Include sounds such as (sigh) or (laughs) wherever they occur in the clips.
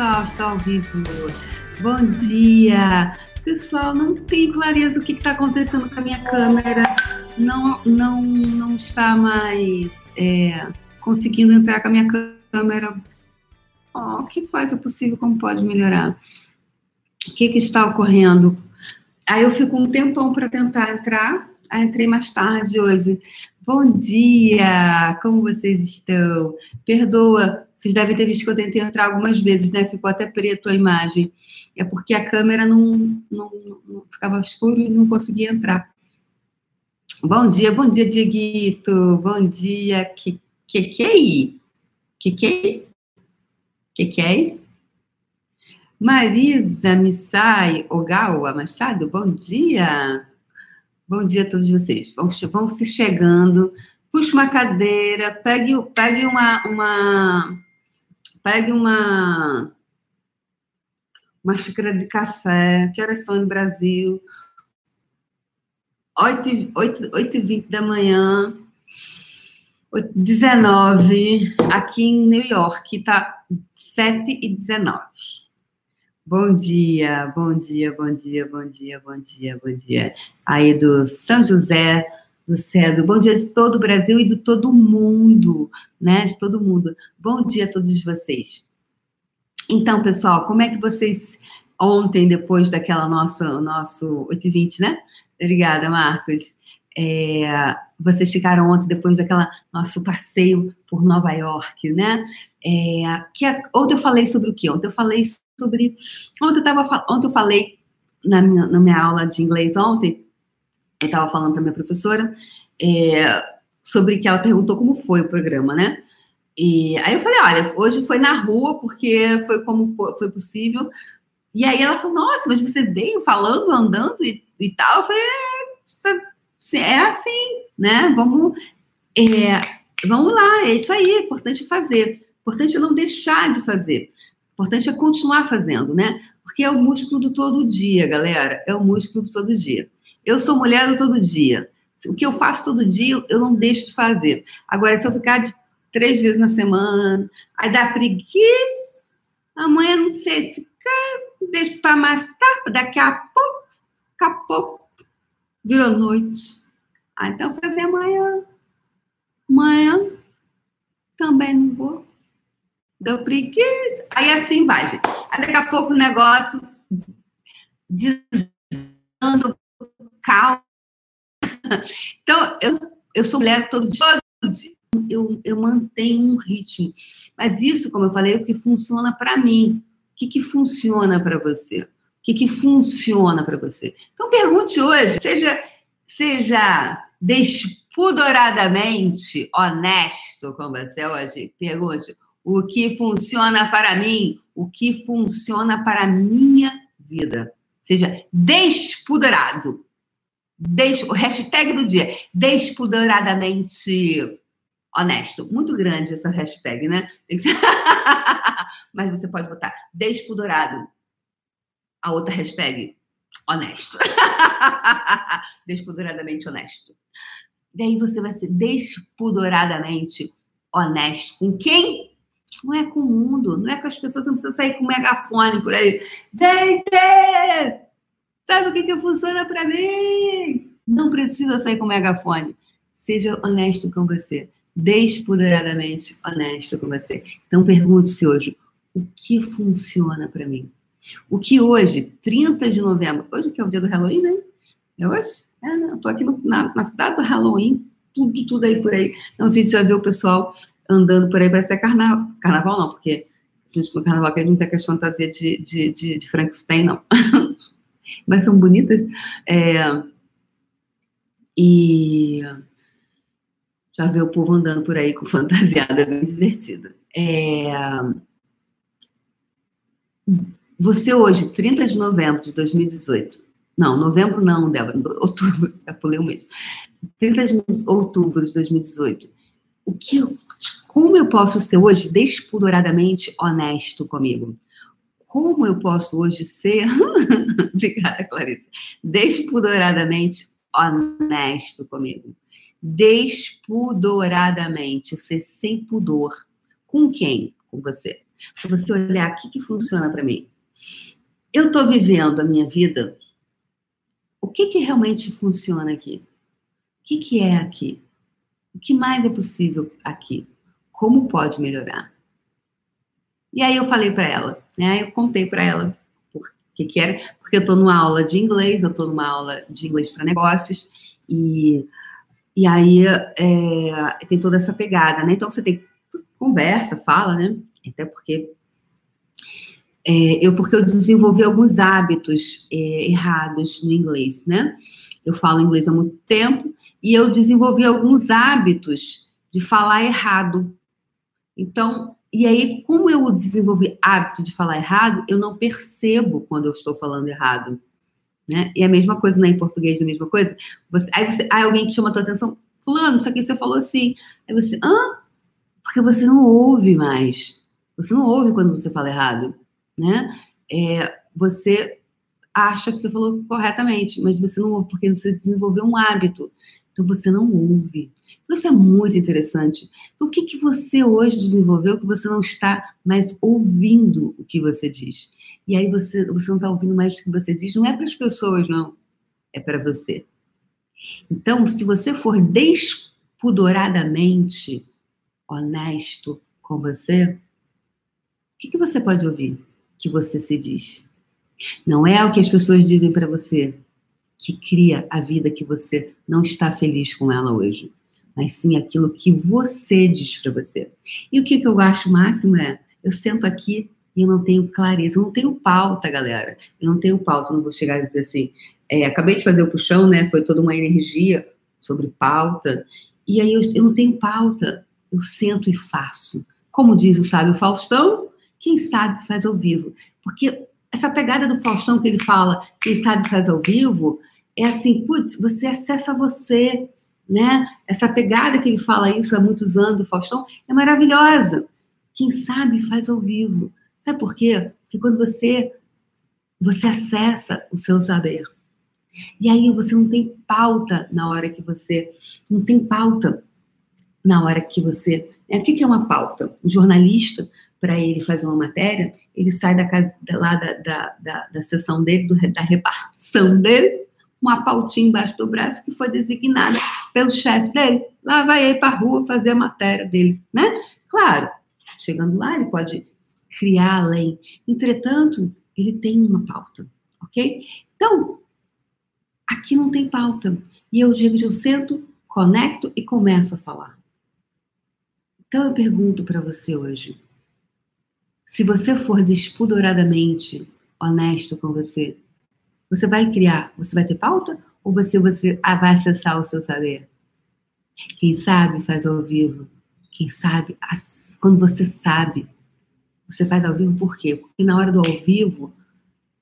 Pessoal, estou ao vivo. Bom dia. Pessoal, não tem clareza o que está acontecendo com a minha câmera. Não, não, não está mais é, conseguindo entrar com a minha câmera. Oh, que faz o possível, como pode melhorar? O que, que está ocorrendo? Aí eu fico um tempão para tentar entrar. Aí entrei mais tarde hoje. Bom dia! Como vocês estão? Perdoa vocês devem ter visto que eu tentei entrar algumas vezes, né? Ficou até preto a imagem. É porque a câmera não, não, não ficava escuro e não conseguia entrar. Bom dia, bom dia, Dieguito. Bom dia, que que que aí? Que que que que aí? Marisa Missai Ogawa Machado, bom dia. Bom dia a todos vocês. Vão, vão se chegando. Puxa uma cadeira, pegue, pegue uma, uma Pegue uma, uma xícara de café. Que horas são no Brasil? 8h20 da manhã. 19 aqui em New York, tá 7 e 19. Bom dia, bom dia, bom dia, bom dia, bom dia, bom dia. Aí do São José do Cedro. Bom dia de todo o Brasil e de todo o mundo, né? De todo mundo. Bom dia a todos vocês. Então, pessoal, como é que vocês ontem, depois daquela nossa nosso 8h20, né? Obrigada, Marcos. É, vocês ficaram ontem depois daquela nosso passeio por Nova York, né? É, que ontem eu falei sobre o quê? Ontem eu falei sobre ontem eu tava ontem eu falei na minha, na minha aula de inglês ontem eu estava falando para minha professora é, sobre que ela perguntou como foi o programa, né? E aí eu falei, olha, hoje foi na rua porque foi como foi possível. E aí ela falou, nossa, mas você veio falando, andando e, e tal. Eu falei, é, é assim, né? Vamos, é, vamos lá, é isso aí, é importante fazer. Importante é não deixar de fazer. Importante é continuar fazendo, né? Porque é o músculo do todo dia, galera. É o músculo do todo dia. Eu sou mulher do todo dia. O que eu faço todo dia, eu não deixo de fazer. Agora, se eu ficar de três vezes na semana, aí dá preguiça, amanhã não sei se cai, deixo para mais tarde, daqui a pouco, daqui a pouco, virou noite. Ah, então fazer amanhã. Amanhã também não vou. Deu preguiça. Aí assim vai, gente. Aí daqui a pouco o negócio desando calma. Então, eu, eu sou mulher todo dia, eu, eu mantenho um ritmo. Mas isso, como eu falei, é o que funciona para mim. O que, que funciona para você? O que, que funciona para você? Então, pergunte hoje, seja, seja despudoradamente honesto com você hoje. Pergunte o que funciona para mim, o que funciona para a minha vida. Seja despudorado o hashtag do dia, despudoradamente honesto. Muito grande essa hashtag, né? (laughs) Mas você pode botar despudorado. A outra hashtag, honesto. (laughs) despudoradamente honesto. Daí você vai ser despudoradamente honesto. Com quem? Não é com o mundo, não é com as pessoas, não precisa sair com megafone por aí. Gente! Sabe o que, que funciona para mim? Não precisa sair com megafone. Seja honesto com você. Despoderadamente honesto com você. Então pergunte-se hoje: o que funciona para mim? O que hoje, 30 de novembro, hoje que é o dia do Halloween, né? É hoje? É, né? Eu tô aqui no, na, na, cidade do Halloween, tudo, tudo aí por aí. Não sei se já viu o pessoal andando por aí, parece até carnaval. Carnaval não, porque a gente no carnaval aqui a gente tem aquela fantasia de, de, de, de Frankenstein, não. (laughs) mas são bonitas. É, e já vê o povo andando por aí com fantasiada, (laughs) bem divertida. É, você hoje, 30 de novembro de 2018, não, novembro não, Débora, (laughs) outubro, já pulei mês. 30 de outubro de 2018, o que, como eu posso ser hoje despudoradamente honesto comigo? Como eu posso hoje ser, (laughs) obrigada, Clarice, despudoradamente honesto comigo. Despudoradamente, ser sem pudor. Com quem? Com você. Para você olhar o que, que funciona para mim. Eu estou vivendo a minha vida. O que, que realmente funciona aqui? O que, que é aqui? O que mais é possível aqui? Como pode melhorar? E aí eu falei para ela, né? Eu contei para ela por que, que era, porque eu estou numa aula de inglês, eu estou numa aula de inglês para negócios e e aí é, tem toda essa pegada, né? Então você tem conversa, fala, né? Até porque é, eu porque eu desenvolvi alguns hábitos é, errados no inglês, né? Eu falo inglês há muito tempo e eu desenvolvi alguns hábitos de falar errado. Então, e aí, como eu desenvolvi hábito de falar errado, eu não percebo quando eu estou falando errado. Né? E a mesma coisa, né? Em português, a mesma coisa. Você, aí, você, aí alguém te chama a tua atenção, fulano, isso aqui você falou assim. Aí você, hã? Porque você não ouve mais. Você não ouve quando você fala errado, né? É, você acha que você falou corretamente, mas você não ouve porque você desenvolveu um hábito. Então você não ouve. Isso é muito interessante. O que, que você hoje desenvolveu que você não está mais ouvindo o que você diz? E aí você, você não está ouvindo mais o que você diz, não é para as pessoas, não. É para você. Então, se você for despudoradamente honesto com você, o que, que você pode ouvir que você se diz? Não é o que as pessoas dizem para você que cria a vida que você não está feliz com ela hoje, mas sim aquilo que você diz para você. E o que, que eu acho máximo é, eu sento aqui e eu não tenho clareza, eu não tenho pauta, galera. Eu não tenho pauta, eu não vou chegar e dizer assim, é, acabei de fazer o puxão, né? Foi toda uma energia sobre pauta. E aí eu, eu não tenho pauta, eu sento e faço. Como diz o sábio Faustão, quem sabe faz ao vivo. Porque essa pegada do Faustão que ele fala, quem sabe faz ao vivo, é assim, putz, você acessa você, né? Essa pegada que ele fala isso há muitos anos do Faustão é maravilhosa. Quem sabe faz ao vivo. Sabe por quê? Porque quando você você acessa o seu saber, e aí você não tem pauta na hora que você. Não tem pauta na hora que você. É, o que é uma pauta? O jornalista, para ele fazer uma matéria, ele sai da casa, lá da, da, da, da sessão dele, do, da repartição dele, com uma pautinha embaixo do braço que foi designada pelo chefe dele. Lá vai ele para a rua fazer a matéria dele, né? Claro, chegando lá, ele pode criar além. Entretanto, ele tem uma pauta, ok? Então, Aqui não tem pauta. E eu, eu sento, conecto e começo a falar. Então eu pergunto para você hoje: se você for despudoradamente honesto com você, você vai criar, você vai ter pauta ou você, você vai acessar o seu saber? Quem sabe faz ao vivo. Quem sabe, quando você sabe, você faz ao vivo por quê? Porque na hora do ao vivo,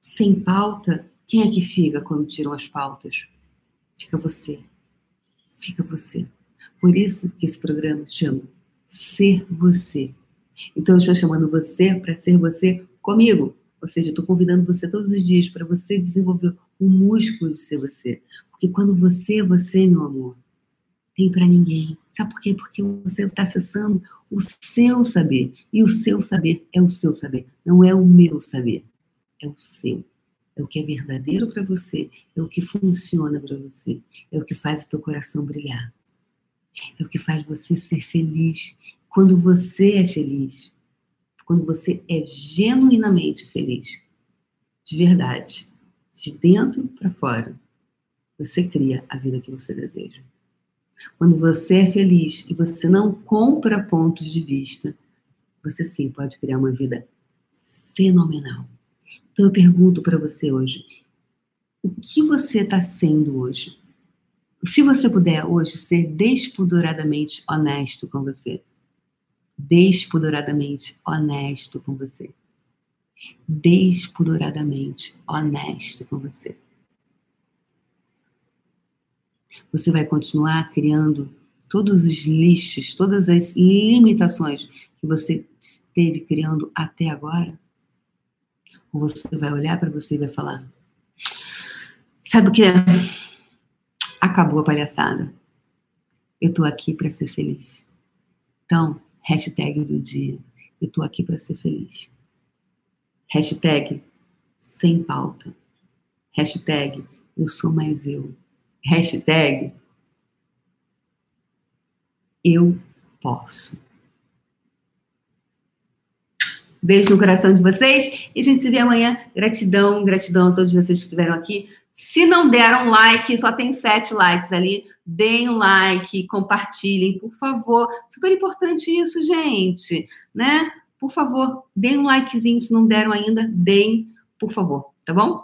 sem pauta, quem é que fica quando tiram as pautas? Fica você. Fica você. Por isso que esse programa chama Ser Você. Então eu estou chamando você para ser você comigo. Ou seja, estou convidando você todos os dias para você desenvolver o músculo de ser você. Porque quando você é você, meu amor, tem para ninguém. Sabe por quê? Porque você está acessando o seu saber. E o seu saber é o seu saber. Não é o meu saber. É o seu é o que é verdadeiro para você, é o que funciona para você, é o que faz o teu coração brilhar, é o que faz você ser feliz. Quando você é feliz, quando você é genuinamente feliz, de verdade, de dentro para fora, você cria a vida que você deseja. Quando você é feliz e você não compra pontos de vista, você sim pode criar uma vida fenomenal. Então eu pergunto para você hoje: o que você está sendo hoje? Se você puder hoje ser despudoradamente honesto com você, despudoradamente honesto com você, despudoradamente honesto com você. Você vai continuar criando todos os lixos, todas as limitações que você esteve criando até agora? Ou você vai olhar para você e vai falar: Sabe o que é? Acabou a palhaçada. Eu tô aqui para ser feliz. Então, hashtag do dia. Eu tô aqui para ser feliz. Hashtag sem pauta. Hashtag eu sou mais eu. Hashtag eu posso. Beijo no coração de vocês e a gente se vê amanhã. Gratidão, gratidão a todos vocês que estiveram aqui. Se não deram like, só tem sete likes ali. Deem like, compartilhem, por favor. Super importante isso, gente, né? Por favor, deem um likezinho se não deram ainda, deem, por favor, tá bom?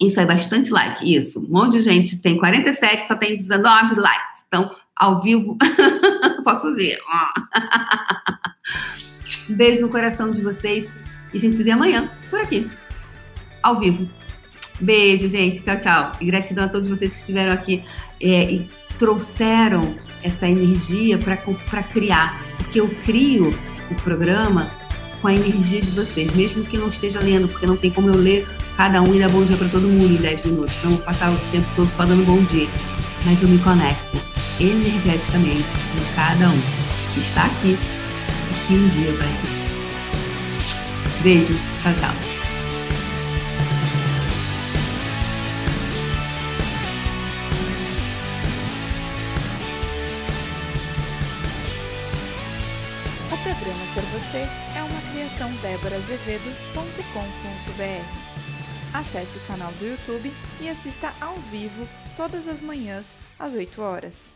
Isso é bastante like, isso. Um monte de gente tem 47, só tem 19 likes. Então, ao vivo, (laughs) posso ver. (laughs) Beijo no coração de vocês e a gente se vê amanhã por aqui, ao vivo. Beijo, gente. Tchau, tchau. E gratidão a todos vocês que estiveram aqui é, e trouxeram essa energia para criar. Porque eu crio o programa com a energia de vocês, mesmo que não esteja lendo, porque não tem como eu ler cada um e dar bom dia para todo mundo em 10 minutos. Então, eu vou passar o tempo todo só dando bom dia. Mas eu me conecto energeticamente com cada um que está aqui e que um dia vai existir. Beijo. Tchau, tchau. Você é uma criação déborazevedo.com.br. Acesse o canal do YouTube e assista ao vivo todas as manhãs às 8 horas.